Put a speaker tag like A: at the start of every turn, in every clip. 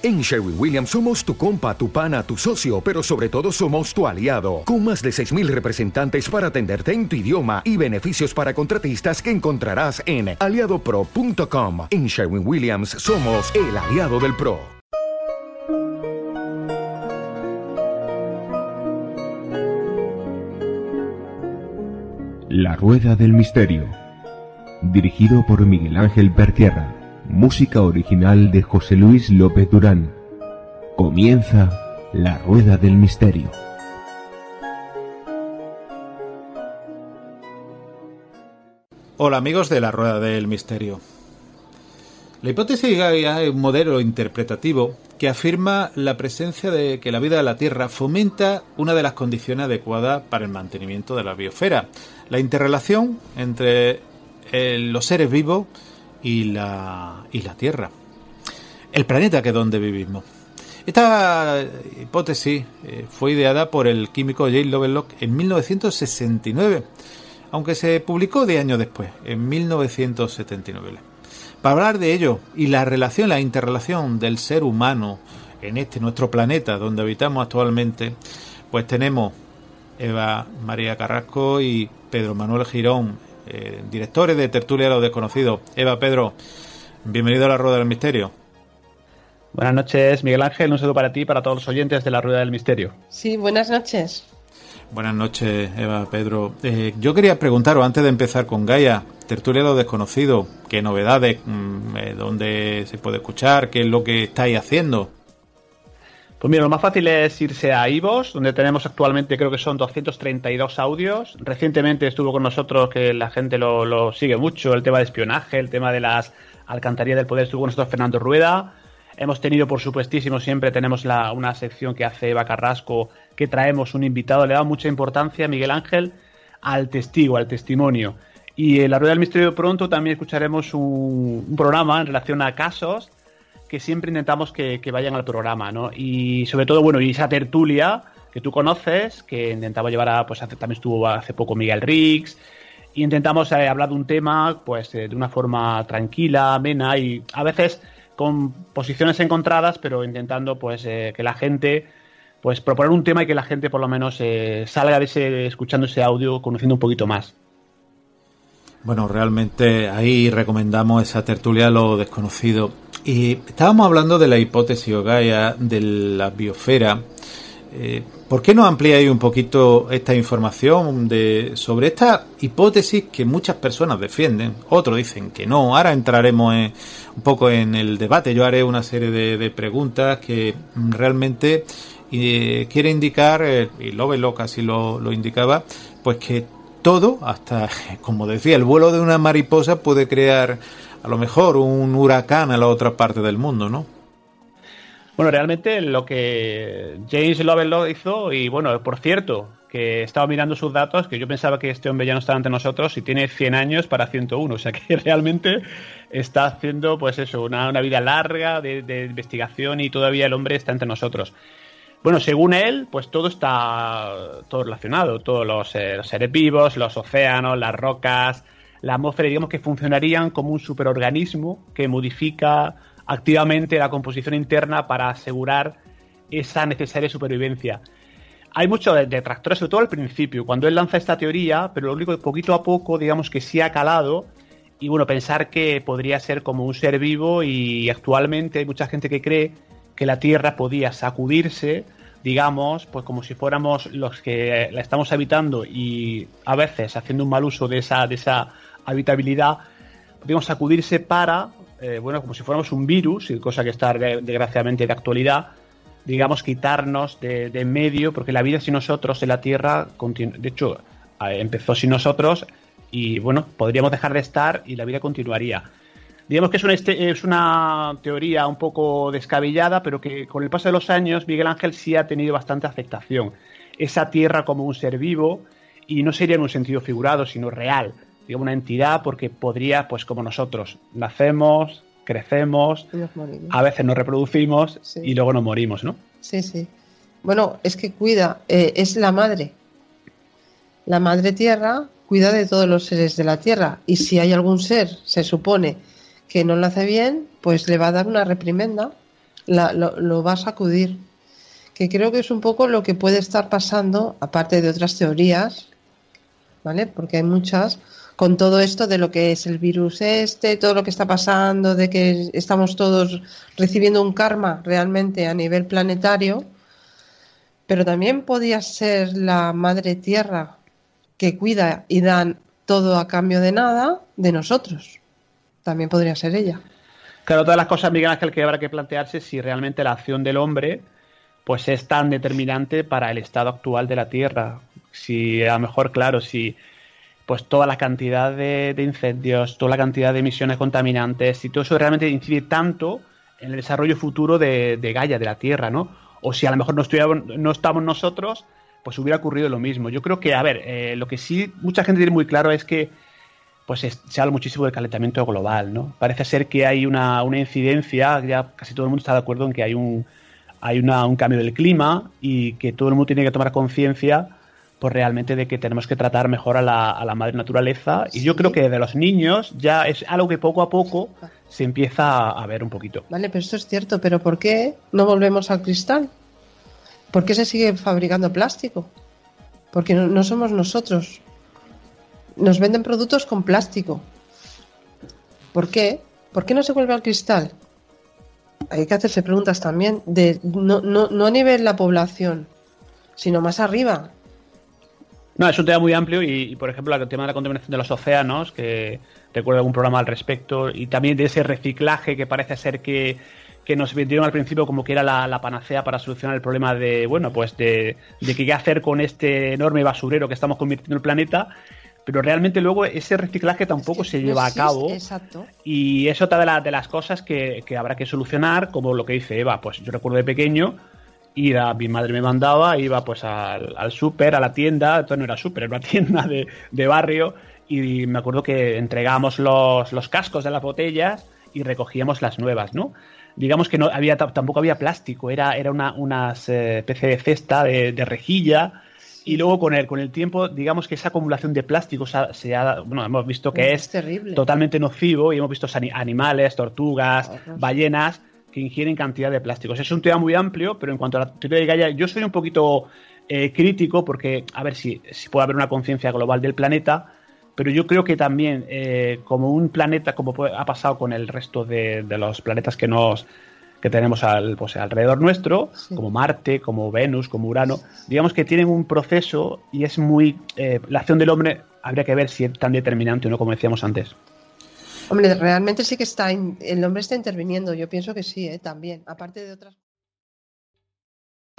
A: En Sherwin Williams somos tu compa, tu pana, tu socio, pero sobre todo somos tu aliado, con más de 6.000 representantes para atenderte en tu idioma y beneficios para contratistas que encontrarás en aliadopro.com. En Sherwin Williams somos el aliado del PRO.
B: La Rueda del Misterio, dirigido por Miguel Ángel Pertierra. Música original de José Luis López Durán. Comienza la Rueda del Misterio.
C: Hola amigos de la Rueda del Misterio. La hipótesis Gaia es un modelo interpretativo que afirma la presencia de que la vida de la Tierra fomenta una de las condiciones adecuadas para el mantenimiento de la biosfera, la interrelación entre eh, los seres vivos y la, y la Tierra, el planeta que es donde vivimos. Esta hipótesis eh, fue ideada por el químico J. Lovelock en 1969, aunque se publicó de años después, en 1979. Para hablar de ello y la relación, la interrelación del ser humano en este nuestro planeta donde habitamos actualmente, pues tenemos Eva María Carrasco y Pedro Manuel Girón, eh, directores de Tertulia de los Desconocidos. Eva, Pedro, bienvenido a la Rueda del Misterio.
D: Buenas noches, Miguel Ángel. Un saludo para ti y para todos los oyentes de la Rueda del Misterio.
E: Sí, buenas noches.
C: Buenas noches, Eva, Pedro. Eh, yo quería preguntaros, antes de empezar con Gaia, Tertulia de los Desconocidos, ¿qué novedades? Mm, eh, ¿Dónde se puede escuchar? ¿Qué es lo que estáis haciendo?
D: Pues mira, lo más fácil es irse a Ivos, donde tenemos actualmente creo que son 232 audios. Recientemente estuvo con nosotros, que la gente lo, sigue mucho, el tema de espionaje, el tema de las alcantarillas del poder, estuvo con nosotros Fernando Rueda. Hemos tenido, por supuestísimo, siempre tenemos la, una sección que hace Eva Carrasco, que traemos un invitado, le da mucha importancia, Miguel Ángel, al testigo, al testimonio. Y en la Rueda del Misterio pronto también escucharemos un programa en relación a casos que siempre intentamos que, vayan al programa, ¿no? Y sobre todo, bueno, y esa tertulia que tú conoces, que intentaba llevar a, pues también estuvo hace poco Miguel Riggs, y intentamos eh, hablar de un tema, pues eh, de una forma tranquila, amena y a veces con posiciones encontradas, pero intentando, pues, eh, que la gente, pues, proponer un tema y que la gente por lo menos salga de ese, escuchando ese audio, conociendo un poquito más.
C: Bueno, realmente ahí recomendamos esa tertulia lo desconocido. Y estábamos hablando de la hipótesis Gaia de la biosfera. Eh, ¿Por qué no ampliáis un poquito esta información de, sobre esta hipótesis que muchas personas defienden? Otros dicen que no. Ahora entraremos un poco en el debate. Yo haré una serie de, preguntas que realmente eh, quiere indicar, eh, y Lovelock así lo, lo indicaba, pues que todo, hasta, como decía, el vuelo de una mariposa puede crear a lo mejor un huracán a la otra parte del mundo, ¿no?
D: Bueno, realmente lo que James Lovelock hizo, y bueno, por cierto, que estaba mirando sus datos, que yo pensaba que este hombre ya no estaba ante nosotros y tiene 100 años para 101, o sea que realmente está haciendo, pues eso, una, vida larga de, investigación y todavía el hombre está entre nosotros. Bueno, según él, pues todo está todo relacionado, todos los eh, seres vivos, los océanos, las rocas, la atmósfera, digamos que funcionarían como un superorganismo que modifica activamente la composición interna para asegurar esa necesaria supervivencia. Hay muchos detractores, sobre todo al principio, cuando él lanza esta teoría, pero lo único que poquito a poco, digamos que sí ha calado, y bueno, pensar que podría ser como un ser vivo y actualmente hay mucha gente que cree que la Tierra podía sacudirse, digamos, pues como si fuéramos los que la estamos habitando y a veces haciendo un mal uso de esa, de esa habitabilidad, podríamos sacudirse para, eh, bueno, como si fuéramos un virus, cosa que está desgraciadamente de actualidad, digamos, quitarnos de, en medio, porque la vida sin nosotros en la Tierra, de hecho, empezó sin nosotros y, bueno, podríamos dejar de estar y la vida continuaría. Digamos que es una, este, es una teoría un poco descabellada, pero que con el paso de los años Miguel Ángel sí ha tenido bastante aceptación. Esa Tierra como un ser vivo, y no sería en un sentido figurado, sino real digamos, una entidad porque podría, pues como nosotros, nacemos, crecemos, a veces nos reproducimos y luego nos morimos, ¿no?
E: Sí, sí. Bueno, es que cuida, eh, es la madre. La madre tierra cuida de todos los seres de la tierra y si hay algún ser, se supone, que no lo hace bien, pues le va a dar una reprimenda. lo, va a sacudir. Que creo que es un poco lo que puede estar pasando, aparte de otras teorías, ¿vale? Porque hay muchas, con todo esto de lo que es el virus este, todo lo que está pasando, de que estamos todos recibiendo un karma realmente a nivel planetario, pero también podía ser la madre tierra que cuida y dan todo a cambio de nada de nosotros. También podría ser ella.
D: Claro, todas las cosas, Miguel Ángel, que habrá que plantearse si realmente la acción del hombre pues es tan determinante para el estado actual de la Tierra. Si a lo mejor, claro, si pues toda la cantidad de, incendios, toda la cantidad de emisiones contaminantes, si todo eso realmente incide tanto en el desarrollo futuro de, de Gaia, de la Tierra, ¿no? O si a lo mejor no, no estamos nosotros, pues hubiera ocurrido lo mismo. Yo creo que, a ver, eh, lo que sí mucha gente tiene muy claro es que pues se habla muchísimo del calentamiento global, ¿no? Parece ser que hay una, incidencia, ya casi todo el mundo está de acuerdo en que hay un, hay un cambio del clima y que todo el mundo tiene que tomar conciencia pues realmente de que tenemos que tratar mejor a la, a la madre naturaleza y yo creo que desde los niños ya es algo que poco a poco se empieza a ver un poquito.
E: Vale, pero esto es cierto, pero ¿por qué no volvemos al cristal? ¿Por qué se sigue fabricando plástico? Porque no, somos nosotros. Nos venden productos con plástico. ¿Por qué? ¿Por qué no se vuelve al cristal? Hay que hacerse preguntas también, de, no, no, no a nivel la población, sino más arriba.
D: No, es un tema muy amplio y, por ejemplo, el tema de la contaminación de los océanos, que recuerdo algún programa al respecto, y también de ese reciclaje que parece ser que que nos vendieron al principio como que era la, panacea para solucionar el problema de, bueno, pues de, de qué hacer con este enorme basurero que estamos convirtiendo en el planeta, pero realmente luego ese reciclaje tampoco se lleva a cabo.
E: Exacto.
D: Y es otra de, de las cosas que, habrá que solucionar, como lo que dice Eva, pues yo recuerdo de pequeño, ir a, mi madre me mandaba, iba pues al, al súper, a la tienda, entonces no era súper, era una tienda de, de, barrio, y me acuerdo que entregábamos los, los cascos de las botellas y recogíamos las nuevas, ¿no? digamos que no había tampoco había plástico, era, era una, una eh, especie de cesta de, rejilla. Y luego con el, con el tiempo, digamos que esa acumulación de plástico se ha, bueno, hemos visto que es, totalmente nocivo y hemos visto animales, tortugas, ballenas que ingieren cantidad de plásticos. Es un tema muy amplio, pero en cuanto a la teoría de Gaia, yo soy un poquito eh, crítico porque, a ver si, si puede haber una conciencia global del planeta, pero yo creo que también eh, como un planeta, como ha pasado con el resto de, los planetas que nos que tenemos al, pues, alrededor nuestro, como Marte, como Venus, como Urano, digamos que tienen un proceso y es muy... Eh, la acción del hombre habría que ver si es tan determinante o no, como decíamos antes.
E: Hombre, realmente sí que está, el hombre está interviniendo, yo pienso que sí, ¿eh? también, aparte de otras...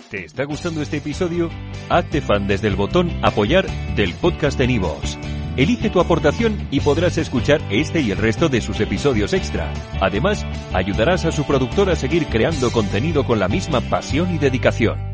F: ¿Te está gustando este episodio? Hazte fan desde el botón apoyar del podcast de Nivos. Elige tu aportación y podrás escuchar este y el resto de sus episodios extra. Además, ayudarás a su productor a seguir creando contenido con la misma pasión y dedicación.